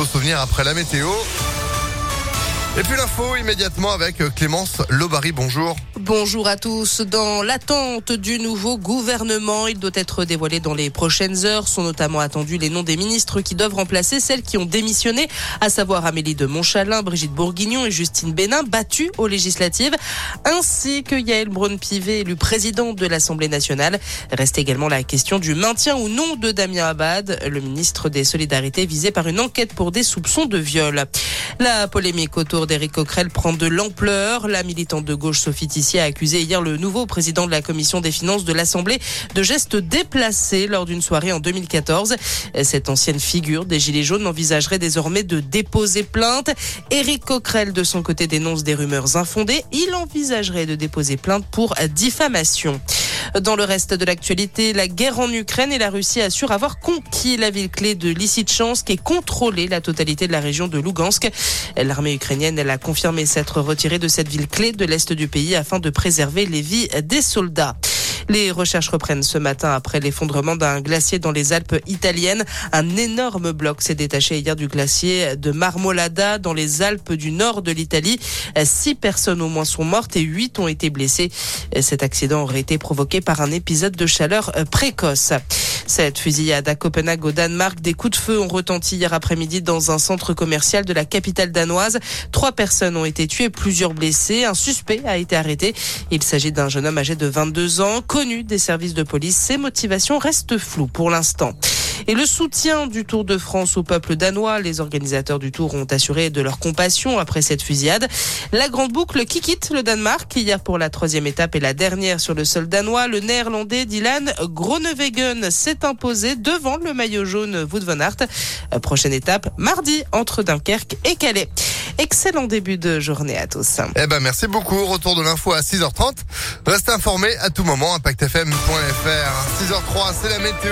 beaux souvenirs après la météo. Et puis l'info immédiatement avec Clémence Lobary. Bonjour. Bonjour à tous. Dans l'attente du nouveau gouvernement, il doit être dévoilé dans les prochaines heures. Sont notamment attendus les noms des ministres qui doivent remplacer celles qui ont démissionné, à savoir Amélie de Montchalin, Brigitte Bourguignon et Justine Bénin, battues aux législatives, ainsi que Yael Braun-Pivet, élu président de l'Assemblée nationale. Reste également la question du maintien ou non de Damien Abad, le ministre des Solidarités visé par une enquête pour des soupçons de viol. La polémique autour d'Éric Coquerel prend de l'ampleur. La militante de gauche Sophie Tissier a accusé hier le nouveau président de la commission des finances de l'Assemblée de gestes déplacés lors d'une soirée en 2014. Cette ancienne figure des Gilets jaunes envisagerait désormais de déposer plainte. Éric Coquerel, de son côté, dénonce des rumeurs infondées. Il envisagerait de déposer plainte pour diffamation. Dans le reste de l'actualité, la guerre en Ukraine et la Russie assurent avoir conquis la ville clé de Lysychansk et contrôlé la totalité de la région de Lugansk. L'armée ukrainienne elle a confirmé s'être retirée de cette ville clé de l'est du pays afin de préserver les vies des soldats. Les recherches reprennent ce matin après l'effondrement d'un glacier dans les Alpes italiennes. Un énorme bloc s'est détaché hier du glacier de Marmolada dans les Alpes du nord de l'Italie. Six personnes au moins sont mortes et huit ont été blessées. Cet accident aurait été provoqué par un épisode de chaleur précoce. Cette fusillade à Copenhague au Danemark, des coups de feu ont retenti hier après-midi dans un centre commercial de la capitale danoise. Trois personnes ont été tuées, plusieurs blessées. Un suspect a été arrêté. Il s'agit d'un jeune homme âgé de 22 ans, connu des services de police. Ses motivations restent floues pour l'instant. Et le soutien du Tour de France au peuple danois, les organisateurs du Tour ont assuré de leur compassion après cette fusillade. La grande boucle qui quitte le Danemark hier pour la troisième étape et la dernière sur le sol danois. Le néerlandais Dylan Groenewegen s'est imposé devant le maillot jaune Wout van Aert. Prochaine étape mardi entre Dunkerque et Calais. Excellent début de journée à tous. Eh ben merci beaucoup. Retour de l'info à 6h30. Restez informés à tout moment. ImpactFM.fr. 6h03, c'est la météo.